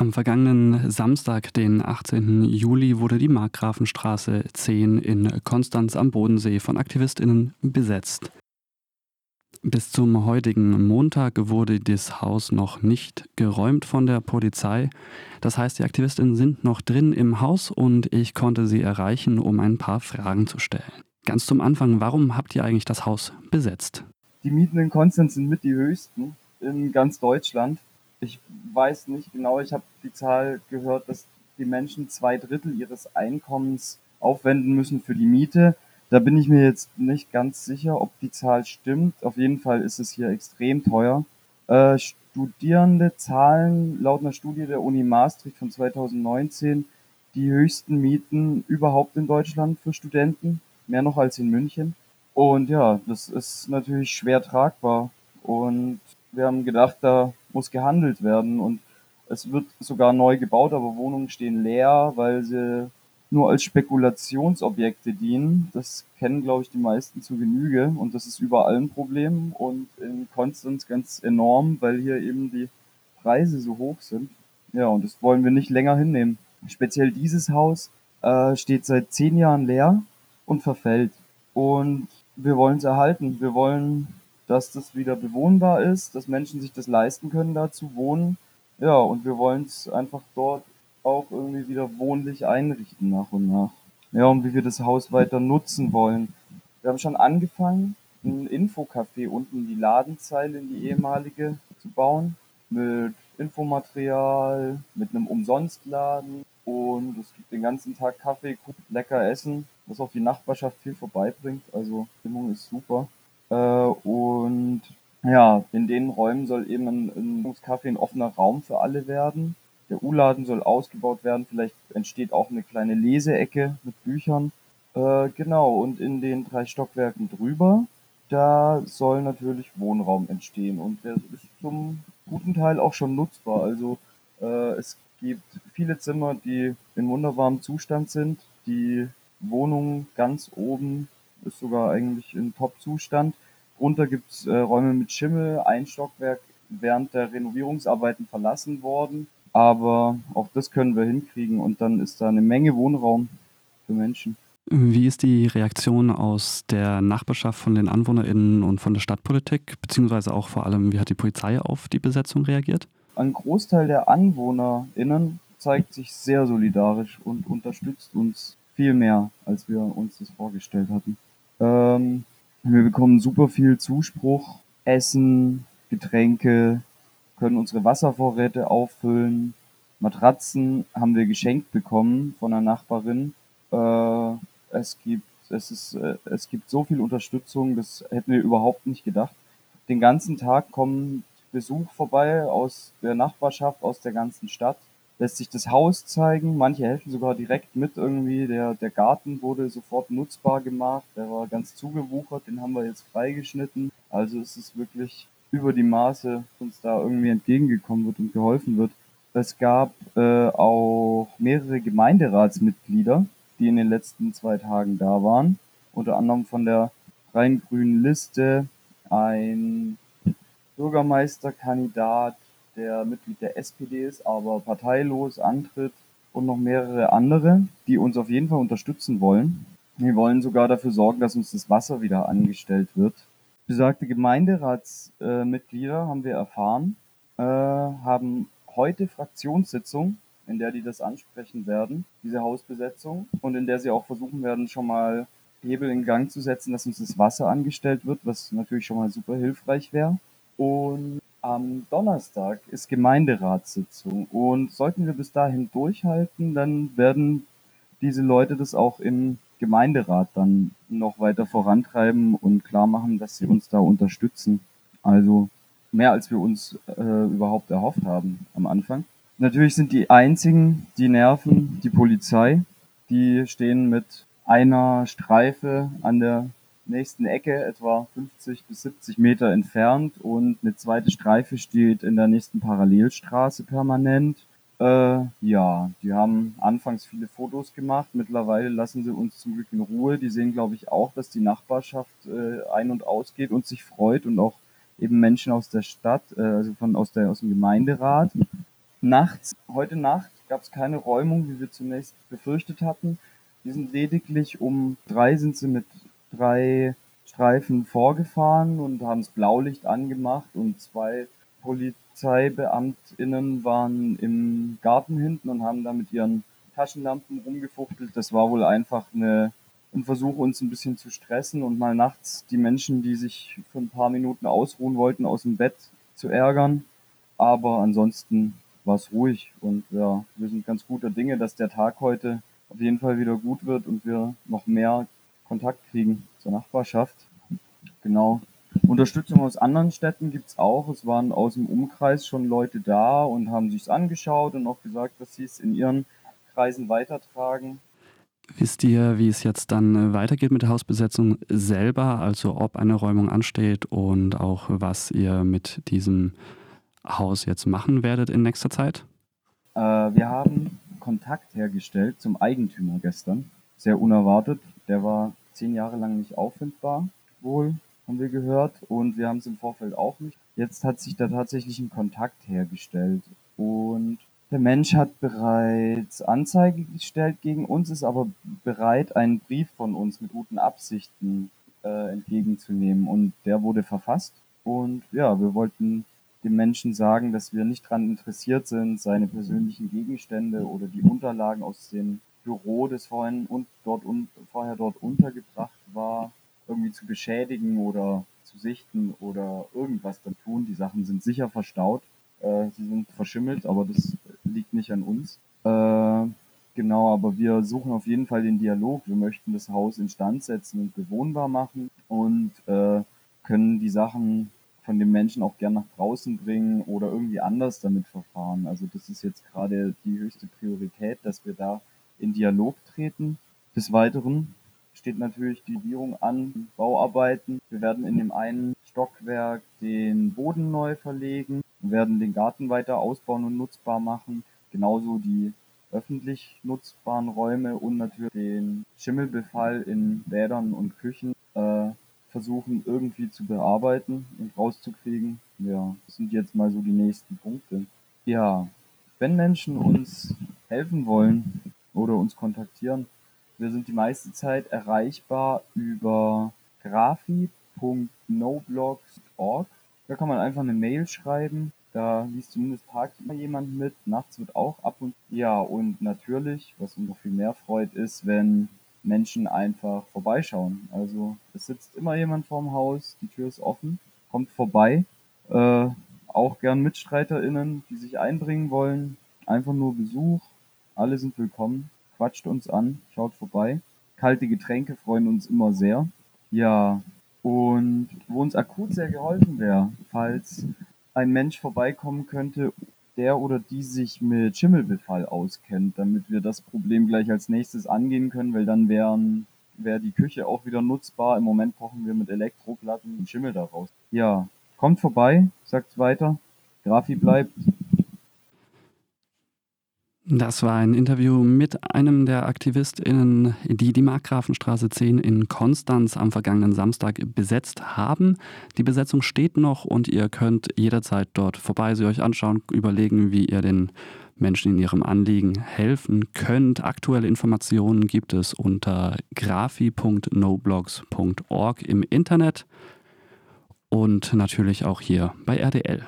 Am vergangenen Samstag, den 18. Juli, wurde die Markgrafenstraße 10 in Konstanz am Bodensee von AktivistInnen besetzt. Bis zum heutigen Montag wurde das Haus noch nicht geräumt von der Polizei. Das heißt, die Aktivistinnen sind noch drin im Haus und ich konnte sie erreichen, um ein paar Fragen zu stellen. Ganz zum Anfang, warum habt ihr eigentlich das Haus besetzt? Die Mieten in Konstanz sind mit die höchsten in ganz Deutschland. Ich weiß nicht genau, ich habe die Zahl gehört, dass die Menschen zwei Drittel ihres Einkommens aufwenden müssen für die Miete. Da bin ich mir jetzt nicht ganz sicher, ob die Zahl stimmt. Auf jeden Fall ist es hier extrem teuer. Äh, Studierende zahlen laut einer Studie der Uni Maastricht von 2019 die höchsten Mieten überhaupt in Deutschland für Studenten, mehr noch als in München. Und ja, das ist natürlich schwer tragbar. Und wir haben gedacht, da muss gehandelt werden. Und es wird sogar neu gebaut, aber Wohnungen stehen leer, weil sie nur als Spekulationsobjekte dienen. Das kennen, glaube ich, die meisten zu Genüge und das ist überall ein Problem und in Konstanz ganz enorm, weil hier eben die Preise so hoch sind. Ja, und das wollen wir nicht länger hinnehmen. Speziell dieses Haus äh, steht seit zehn Jahren leer und verfällt. Und wir wollen es erhalten. Wir wollen, dass das wieder bewohnbar ist, dass Menschen sich das leisten können, da zu wohnen. Ja, und wir wollen es einfach dort auch irgendwie wieder wohnlich einrichten nach und nach. Ja, und wie wir das Haus weiter nutzen wollen. Wir haben schon angefangen, ein Infocafé unten in die Ladenzeile, in die ehemalige, zu bauen. Mit Infomaterial, mit einem Umsonstladen. Und es gibt den ganzen Tag Kaffee, lecker Essen, was auch die Nachbarschaft viel vorbeibringt. Also Stimmung ist super. Äh, und ja, in den Räumen soll eben ein, ein Kaffee ein offener Raum für alle werden. Der U-Laden soll ausgebaut werden. Vielleicht entsteht auch eine kleine Leseecke mit Büchern. Äh, genau, und in den drei Stockwerken drüber, da soll natürlich Wohnraum entstehen. Und der ist zum guten Teil auch schon nutzbar. Also äh, es gibt viele Zimmer, die in wunderbarem Zustand sind. Die Wohnung ganz oben ist sogar eigentlich in Top-Zustand. Drunter gibt es äh, Räume mit Schimmel, ein Stockwerk während der Renovierungsarbeiten verlassen worden. Aber auch das können wir hinkriegen und dann ist da eine Menge Wohnraum für Menschen. Wie ist die Reaktion aus der Nachbarschaft von den AnwohnerInnen und von der Stadtpolitik, beziehungsweise auch vor allem, wie hat die Polizei auf die Besetzung reagiert? Ein Großteil der AnwohnerInnen zeigt sich sehr solidarisch und unterstützt uns viel mehr, als wir uns das vorgestellt hatten. Ähm, wir bekommen super viel Zuspruch, Essen, Getränke, können unsere Wasservorräte auffüllen. Matratzen haben wir geschenkt bekommen von einer Nachbarin. Äh, es gibt es ist äh, es gibt so viel Unterstützung, das hätten wir überhaupt nicht gedacht. Den ganzen Tag kommen Besuch vorbei aus der Nachbarschaft, aus der ganzen Stadt. Lässt sich das Haus zeigen. Manche helfen sogar direkt mit irgendwie. Der, der Garten wurde sofort nutzbar gemacht. Der war ganz zugewuchert. Den haben wir jetzt freigeschnitten. Also es ist wirklich über die Maße uns da irgendwie entgegengekommen wird und geholfen wird. Es gab äh, auch mehrere Gemeinderatsmitglieder, die in den letzten zwei Tagen da waren. Unter anderem von der Freien Grünen Liste ein Bürgermeisterkandidat, der Mitglied der SPD ist, aber parteilos antritt und noch mehrere andere, die uns auf jeden Fall unterstützen wollen. Wir wollen sogar dafür sorgen, dass uns das Wasser wieder angestellt wird. Besagte Gemeinderatsmitglieder, haben wir erfahren, äh, haben heute Fraktionssitzung, in der die das ansprechen werden, diese Hausbesetzung, und in der sie auch versuchen werden, schon mal Hebel in Gang zu setzen, dass uns das Wasser angestellt wird, was natürlich schon mal super hilfreich wäre. Und am Donnerstag ist Gemeinderatssitzung. Und sollten wir bis dahin durchhalten, dann werden diese Leute das auch im Gemeinderat dann noch weiter vorantreiben und klar machen, dass sie uns da unterstützen. Also mehr als wir uns äh, überhaupt erhofft haben am Anfang. Natürlich sind die einzigen, die nerven, die Polizei. Die stehen mit einer Streife an der nächsten Ecke, etwa 50 bis 70 Meter entfernt und eine zweite Streife steht in der nächsten Parallelstraße permanent. Äh, ja, die haben anfangs viele Fotos gemacht. Mittlerweile lassen sie uns zum Glück in Ruhe. Die sehen, glaube ich, auch, dass die Nachbarschaft äh, ein- und ausgeht und sich freut und auch eben Menschen aus der Stadt, äh, also von aus der aus dem Gemeinderat. Nachts, heute Nacht gab es keine Räumung, wie wir zunächst befürchtet hatten. Die sind lediglich um drei sind sie mit drei Streifen vorgefahren und haben das Blaulicht angemacht und zwei PolizeibeamtInnen waren im Garten hinten und haben da mit ihren Taschenlampen rumgefuchtelt. Das war wohl einfach eine, ein Versuch, uns ein bisschen zu stressen und mal nachts die Menschen, die sich für ein paar Minuten ausruhen wollten, aus dem Bett zu ärgern. Aber ansonsten war es ruhig und ja, wir sind ganz guter Dinge, dass der Tag heute auf jeden Fall wieder gut wird und wir noch mehr Kontakt kriegen zur Nachbarschaft. Genau. Unterstützung aus anderen Städten gibt's auch. Es waren aus dem Umkreis schon Leute da und haben sich's angeschaut und auch gesagt, dass sie es in ihren Kreisen weitertragen. Wisst ihr, wie es jetzt dann äh, weitergeht mit der Hausbesetzung selber, also ob eine Räumung ansteht und auch was ihr mit diesem Haus jetzt machen werdet in nächster Zeit? Äh, wir haben Kontakt hergestellt zum Eigentümer gestern. Sehr unerwartet. Der war zehn Jahre lang nicht auffindbar, wohl, haben wir gehört. Und wir haben es im Vorfeld auch nicht. Jetzt hat sich da tatsächlich ein Kontakt hergestellt. Und der Mensch hat bereits Anzeige gestellt gegen uns, ist aber bereit, einen Brief von uns mit guten Absichten äh, entgegenzunehmen. Und der wurde verfasst. Und ja, wir wollten dem Menschen sagen, dass wir nicht daran interessiert sind, seine persönlichen Gegenstände oder die Unterlagen aus dem Büro, das vorhin und dort un, vorher dort untergebracht war, irgendwie zu beschädigen oder zu sichten oder irgendwas dann tun. Die Sachen sind sicher verstaut. Äh, sie sind verschimmelt, aber das liegt nicht an uns. Äh, genau, aber wir suchen auf jeden Fall den Dialog. Wir möchten das Haus instand setzen und bewohnbar machen und äh, können die Sachen von dem Menschen auch gern nach draußen bringen oder irgendwie anders damit verfahren. Also das ist jetzt gerade die höchste Priorität, dass wir da in Dialog treten. Des Weiteren steht natürlich die Vierung an, Bauarbeiten. Wir werden in dem einen Stockwerk den Boden neu verlegen, werden den Garten weiter ausbauen und nutzbar machen, genauso die öffentlich nutzbaren Räume und natürlich den Schimmelbefall in Bädern und Küchen äh, versuchen irgendwie zu bearbeiten und rauszukriegen. Ja, das sind jetzt mal so die nächsten Punkte. Ja, wenn Menschen uns helfen wollen oder uns kontaktieren, wir sind die meiste Zeit erreichbar über grafi.noblogs.org. Da kann man einfach eine Mail schreiben. Da liest zumindest tagsüber jemand mit. Nachts wird auch ab und ja und natürlich, was uns noch viel mehr freut, ist, wenn Menschen einfach vorbeischauen. Also es sitzt immer jemand vorm Haus, die Tür ist offen, kommt vorbei. Äh, auch gern MitstreiterInnen, die sich einbringen wollen. Einfach nur Besuch. Alle sind willkommen quatscht uns an, schaut vorbei. Kalte Getränke freuen uns immer sehr. Ja, und wo uns akut sehr geholfen wäre, falls ein Mensch vorbeikommen könnte, der oder die sich mit Schimmelbefall auskennt, damit wir das Problem gleich als nächstes angehen können, weil dann wären wäre die Küche auch wieder nutzbar. Im Moment kochen wir mit Elektroplatten und Schimmel daraus. Ja, kommt vorbei, sagt's weiter. Grafi bleibt. Das war ein Interview mit einem der AktivistInnen, die die Markgrafenstraße 10 in Konstanz am vergangenen Samstag besetzt haben. Die Besetzung steht noch und ihr könnt jederzeit dort vorbei, sie euch anschauen, überlegen, wie ihr den Menschen in ihrem Anliegen helfen könnt. Aktuelle Informationen gibt es unter grafi.noblogs.org im Internet und natürlich auch hier bei RDL.